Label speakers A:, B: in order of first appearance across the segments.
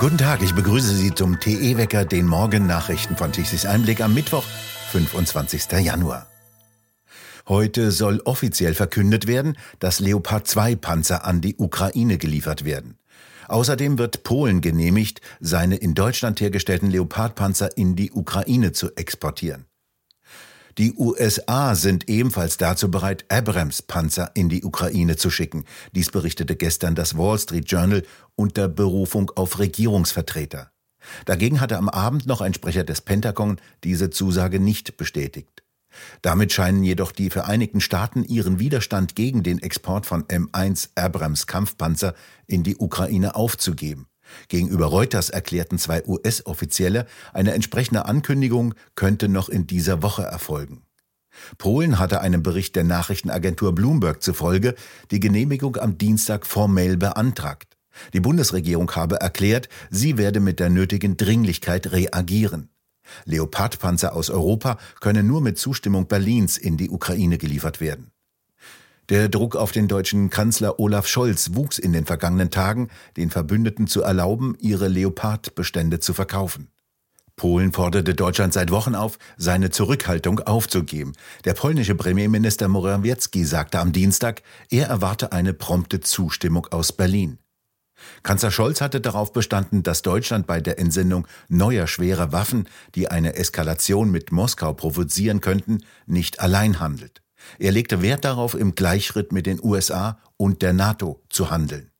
A: Guten Tag, ich begrüße Sie zum TE-Wecker, den Morgennachrichten von Tichys Einblick am Mittwoch, 25. Januar. Heute soll offiziell verkündet werden, dass Leopard 2 Panzer an die Ukraine geliefert werden. Außerdem wird Polen genehmigt, seine in Deutschland hergestellten Leopard-Panzer in die Ukraine zu exportieren. Die USA sind ebenfalls dazu bereit, Abrams-Panzer in die Ukraine zu schicken. Dies berichtete gestern das Wall Street Journal unter Berufung auf Regierungsvertreter. Dagegen hatte am Abend noch ein Sprecher des Pentagon diese Zusage nicht bestätigt. Damit scheinen jedoch die Vereinigten Staaten ihren Widerstand gegen den Export von M1 Abrams Kampfpanzer in die Ukraine aufzugeben. Gegenüber Reuters erklärten zwei US-Offizielle, eine entsprechende Ankündigung könnte noch in dieser Woche erfolgen. Polen hatte einem Bericht der Nachrichtenagentur Bloomberg zufolge die Genehmigung am Dienstag formell beantragt. Die Bundesregierung habe erklärt, sie werde mit der nötigen Dringlichkeit reagieren. Leopardpanzer aus Europa können nur mit Zustimmung Berlins in die Ukraine geliefert werden. Der Druck auf den deutschen Kanzler Olaf Scholz wuchs in den vergangenen Tagen, den Verbündeten zu erlauben, ihre Leopardbestände zu verkaufen. Polen forderte Deutschland seit Wochen auf, seine Zurückhaltung aufzugeben. Der polnische Premierminister Morawiecki sagte am Dienstag, er erwarte eine prompte Zustimmung aus Berlin. Kanzler Scholz hatte darauf bestanden, dass Deutschland bei der Entsendung neuer schwerer Waffen, die eine Eskalation mit Moskau provozieren könnten, nicht allein handelt. Er legte Wert darauf, im Gleichschritt mit den USA und der NATO zu handeln.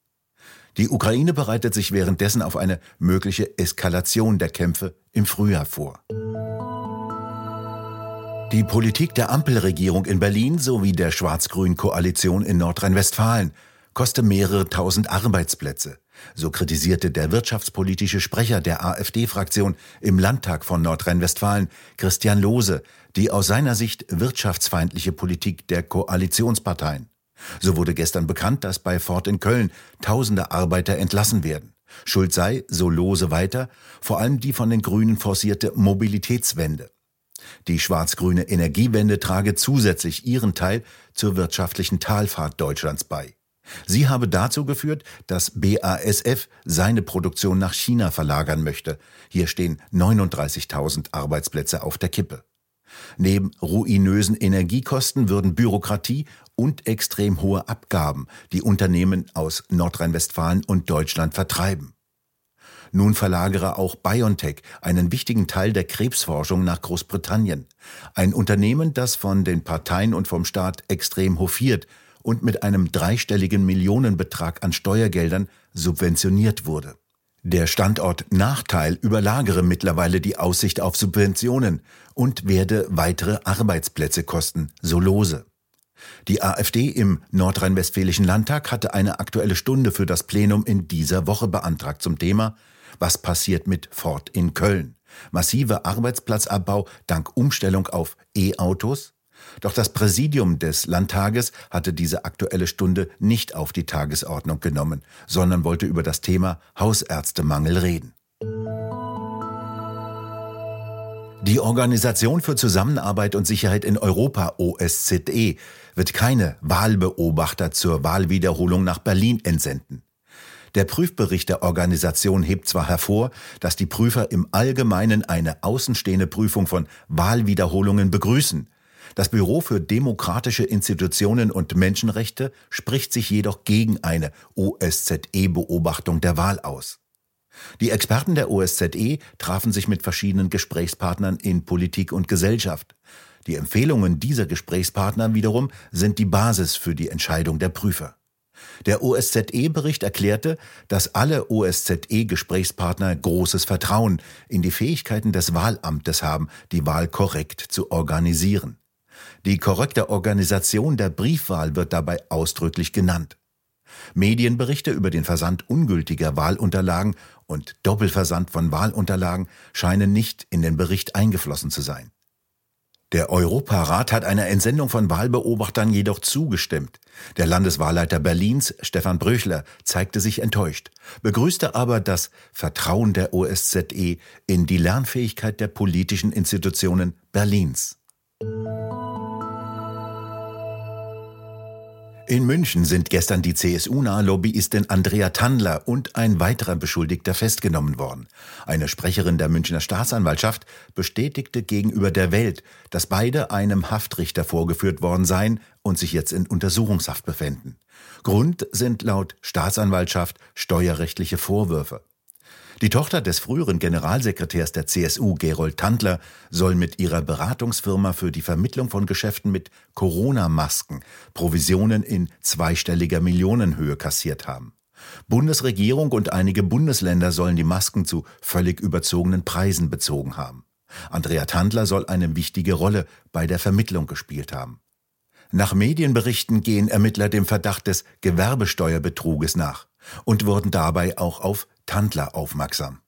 A: Die Ukraine bereitet sich währenddessen auf eine mögliche Eskalation der Kämpfe im Frühjahr vor. Die Politik der Ampelregierung in Berlin sowie der schwarz-grünen Koalition in Nordrhein-Westfalen koste mehrere tausend Arbeitsplätze. So kritisierte der wirtschaftspolitische Sprecher der AfD-Fraktion im Landtag von Nordrhein-Westfalen, Christian Lohse, die aus seiner Sicht wirtschaftsfeindliche Politik der Koalitionsparteien. So wurde gestern bekannt, dass bei Ford in Köln tausende Arbeiter entlassen werden. Schuld sei, so Lose weiter, vor allem die von den Grünen forcierte Mobilitätswende. Die schwarz-grüne Energiewende trage zusätzlich ihren Teil zur wirtschaftlichen Talfahrt Deutschlands bei. Sie habe dazu geführt, dass BASF seine Produktion nach China verlagern möchte. Hier stehen 39.000 Arbeitsplätze auf der Kippe. Neben ruinösen Energiekosten würden Bürokratie und extrem hohe Abgaben die Unternehmen aus Nordrhein-Westfalen und Deutschland vertreiben. Nun verlagere auch BioNTech einen wichtigen Teil der Krebsforschung nach Großbritannien. Ein Unternehmen, das von den Parteien und vom Staat extrem hofiert und mit einem dreistelligen Millionenbetrag an Steuergeldern subventioniert wurde. Der Standort Nachteil überlagere mittlerweile die Aussicht auf Subventionen und werde weitere Arbeitsplätze kosten, so lose. Die AfD im Nordrhein-Westfälischen Landtag hatte eine aktuelle Stunde für das Plenum in dieser Woche beantragt zum Thema Was passiert mit Ford in Köln? Massiver Arbeitsplatzabbau dank Umstellung auf E-Autos? Doch das Präsidium des Landtages hatte diese aktuelle Stunde nicht auf die Tagesordnung genommen, sondern wollte über das Thema Hausärztemangel reden. Die Organisation für Zusammenarbeit und Sicherheit in Europa, OSZE, wird keine Wahlbeobachter zur Wahlwiederholung nach Berlin entsenden. Der Prüfbericht der Organisation hebt zwar hervor, dass die Prüfer im Allgemeinen eine außenstehende Prüfung von Wahlwiederholungen begrüßen, das Büro für demokratische Institutionen und Menschenrechte spricht sich jedoch gegen eine OSZE-Beobachtung der Wahl aus. Die Experten der OSZE trafen sich mit verschiedenen Gesprächspartnern in Politik und Gesellschaft. Die Empfehlungen dieser Gesprächspartner wiederum sind die Basis für die Entscheidung der Prüfer. Der OSZE-Bericht erklärte, dass alle OSZE-Gesprächspartner großes Vertrauen in die Fähigkeiten des Wahlamtes haben, die Wahl korrekt zu organisieren. Die korrekte Organisation der Briefwahl wird dabei ausdrücklich genannt. Medienberichte über den Versand ungültiger Wahlunterlagen und Doppelversand von Wahlunterlagen scheinen nicht in den Bericht eingeflossen zu sein. Der Europarat hat einer Entsendung von Wahlbeobachtern jedoch zugestimmt. Der Landeswahlleiter Berlins, Stefan Bröchler, zeigte sich enttäuscht, begrüßte aber das Vertrauen der OSZE in die Lernfähigkeit der politischen Institutionen Berlins. In München sind gestern die CSU-nahe Lobbyistin Andrea Tandler und ein weiterer Beschuldigter festgenommen worden. Eine Sprecherin der Münchner Staatsanwaltschaft bestätigte gegenüber der Welt, dass beide einem Haftrichter vorgeführt worden seien und sich jetzt in Untersuchungshaft befänden. Grund sind laut Staatsanwaltschaft steuerrechtliche Vorwürfe. Die Tochter des früheren Generalsekretärs der CSU, Gerold Tandler, soll mit ihrer Beratungsfirma für die Vermittlung von Geschäften mit Corona-Masken Provisionen in zweistelliger Millionenhöhe kassiert haben. Bundesregierung und einige Bundesländer sollen die Masken zu völlig überzogenen Preisen bezogen haben. Andrea Tandler soll eine wichtige Rolle bei der Vermittlung gespielt haben. Nach Medienberichten gehen Ermittler dem Verdacht des Gewerbesteuerbetruges nach und wurden dabei auch auf Tandler aufmerksam.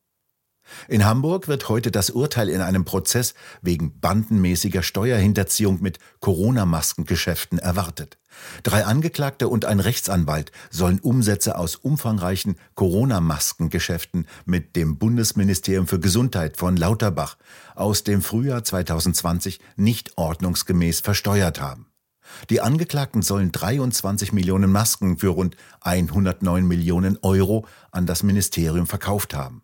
A: In Hamburg wird heute das Urteil in einem Prozess wegen bandenmäßiger Steuerhinterziehung mit Corona-Maskengeschäften erwartet. Drei Angeklagte und ein Rechtsanwalt sollen Umsätze aus umfangreichen Corona-Maskengeschäften mit dem Bundesministerium für Gesundheit von Lauterbach aus dem Frühjahr 2020 nicht ordnungsgemäß versteuert haben. Die Angeklagten sollen 23 Millionen Masken für rund 109 Millionen Euro an das Ministerium verkauft haben.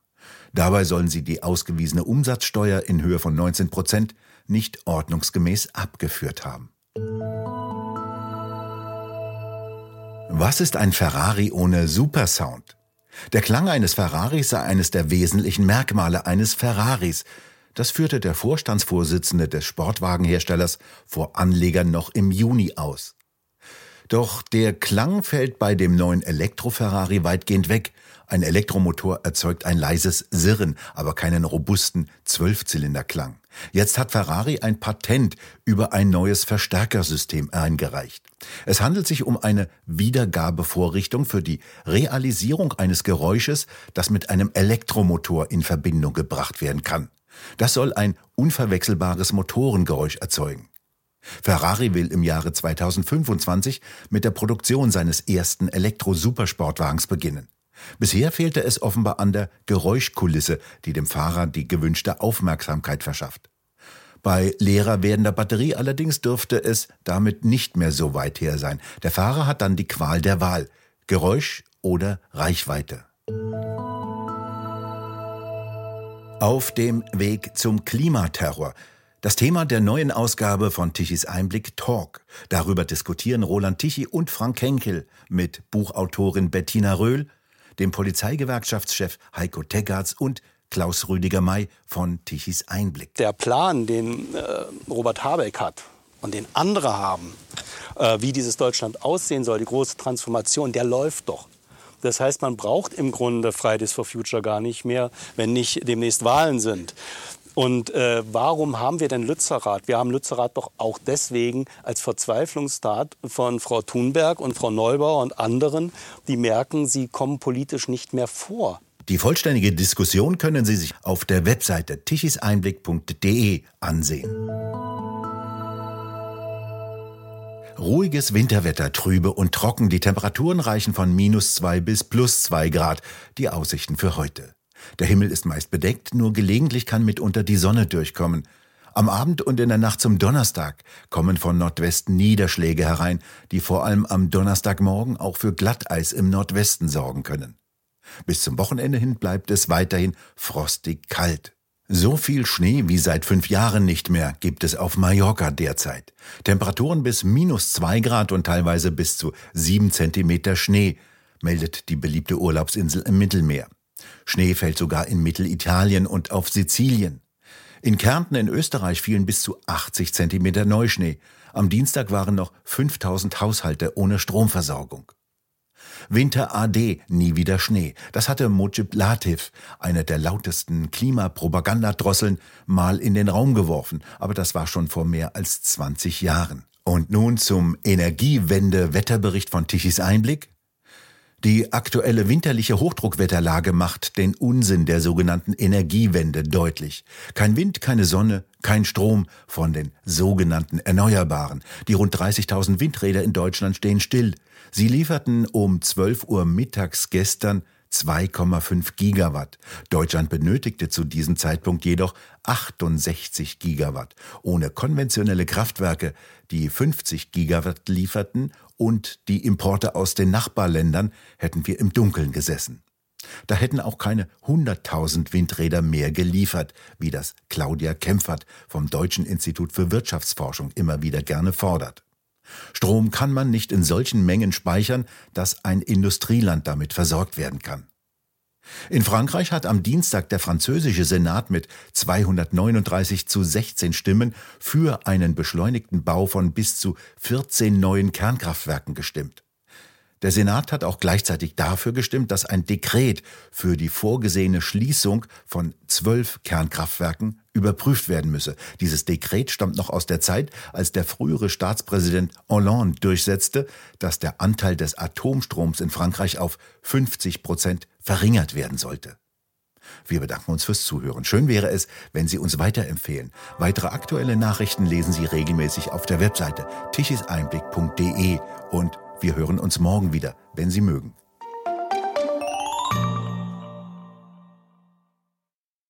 A: Dabei sollen sie die ausgewiesene Umsatzsteuer in Höhe von 19 Prozent nicht ordnungsgemäß abgeführt haben. Was ist ein Ferrari ohne Supersound? Der Klang eines Ferraris sei eines der wesentlichen Merkmale eines Ferraris, das führte der Vorstandsvorsitzende des Sportwagenherstellers vor Anlegern noch im Juni aus. Doch der Klang fällt bei dem neuen Elektro-Ferrari weitgehend weg. Ein Elektromotor erzeugt ein leises Sirren, aber keinen robusten Zwölfzylinderklang. Jetzt hat Ferrari ein Patent über ein neues Verstärkersystem eingereicht. Es handelt sich um eine Wiedergabevorrichtung für die Realisierung eines Geräusches, das mit einem Elektromotor in Verbindung gebracht werden kann. Das soll ein unverwechselbares Motorengeräusch erzeugen. Ferrari will im Jahre 2025 mit der Produktion seines ersten Elektro-Supersportwagens beginnen. Bisher fehlte es offenbar an der Geräuschkulisse, die dem Fahrer die gewünschte Aufmerksamkeit verschafft. Bei leerer werdender Batterie allerdings dürfte es damit nicht mehr so weit her sein. Der Fahrer hat dann die Qual der Wahl Geräusch oder Reichweite. Auf dem Weg zum Klimaterror. Das Thema der neuen Ausgabe von Tichys Einblick Talk. Darüber diskutieren Roland Tichy und Frank Henkel mit Buchautorin Bettina Röhl, dem Polizeigewerkschaftschef Heiko Teggarts und Klaus Rüdiger May von Tichys Einblick.
B: Der Plan, den äh, Robert Habeck hat und den andere haben, äh, wie dieses Deutschland aussehen soll, die große Transformation, der läuft doch. Das heißt, man braucht im Grunde Fridays for Future gar nicht mehr, wenn nicht demnächst Wahlen sind. Und äh, warum haben wir denn Lützerath? Wir haben Lützerath doch auch deswegen als Verzweiflungstat von Frau Thunberg und Frau Neubauer und anderen, die merken, sie kommen politisch nicht mehr vor.
A: Die vollständige Diskussion können Sie sich auf der Webseite tichiseinblick.de ansehen. Ruhiges Winterwetter, trübe und trocken. Die Temperaturen reichen von minus zwei bis plus zwei Grad. Die Aussichten für heute. Der Himmel ist meist bedeckt, nur gelegentlich kann mitunter die Sonne durchkommen. Am Abend und in der Nacht zum Donnerstag kommen von Nordwesten Niederschläge herein, die vor allem am Donnerstagmorgen auch für Glatteis im Nordwesten sorgen können. Bis zum Wochenende hin bleibt es weiterhin frostig kalt. So viel Schnee wie seit fünf Jahren nicht mehr gibt es auf Mallorca derzeit. Temperaturen bis minus zwei Grad und teilweise bis zu sieben Zentimeter Schnee, meldet die beliebte Urlaubsinsel im Mittelmeer. Schnee fällt sogar in Mittelitalien und auf Sizilien. In Kärnten in Österreich fielen bis zu 80 Zentimeter Neuschnee. Am Dienstag waren noch 5000 Haushalte ohne Stromversorgung. Winter AD, nie wieder Schnee. Das hatte Mojib Latif, eine der lautesten Klimapropagandadrosseln, mal in den Raum geworfen. Aber das war schon vor mehr als 20 Jahren. Und nun zum Energiewende-Wetterbericht von Tichys Einblick. Die aktuelle winterliche Hochdruckwetterlage macht den Unsinn der sogenannten Energiewende deutlich. Kein Wind, keine Sonne, kein Strom von den sogenannten Erneuerbaren. Die rund 30.000 Windräder in Deutschland stehen still. Sie lieferten um 12 Uhr mittags gestern 2,5 Gigawatt. Deutschland benötigte zu diesem Zeitpunkt jedoch 68 Gigawatt. Ohne konventionelle Kraftwerke, die 50 Gigawatt lieferten, und die Importe aus den Nachbarländern, hätten wir im Dunkeln gesessen. Da hätten auch keine 100.000 Windräder mehr geliefert, wie das Claudia Kempfert vom Deutschen Institut für Wirtschaftsforschung immer wieder gerne fordert. Strom kann man nicht in solchen Mengen speichern, dass ein Industrieland damit versorgt werden kann. In Frankreich hat am Dienstag der französische Senat mit 239 zu 16 Stimmen für einen beschleunigten Bau von bis zu 14 neuen Kernkraftwerken gestimmt. Der Senat hat auch gleichzeitig dafür gestimmt, dass ein Dekret für die vorgesehene Schließung von zwölf Kernkraftwerken überprüft werden müsse. Dieses Dekret stammt noch aus der Zeit, als der frühere Staatspräsident Hollande durchsetzte, dass der Anteil des Atomstroms in Frankreich auf 50 Prozent verringert werden sollte. Wir bedanken uns fürs Zuhören. Schön wäre es, wenn Sie uns weiterempfehlen. Weitere aktuelle Nachrichten lesen Sie regelmäßig auf der Webseite tichiseinblick.de und wir hören uns morgen wieder, wenn Sie mögen.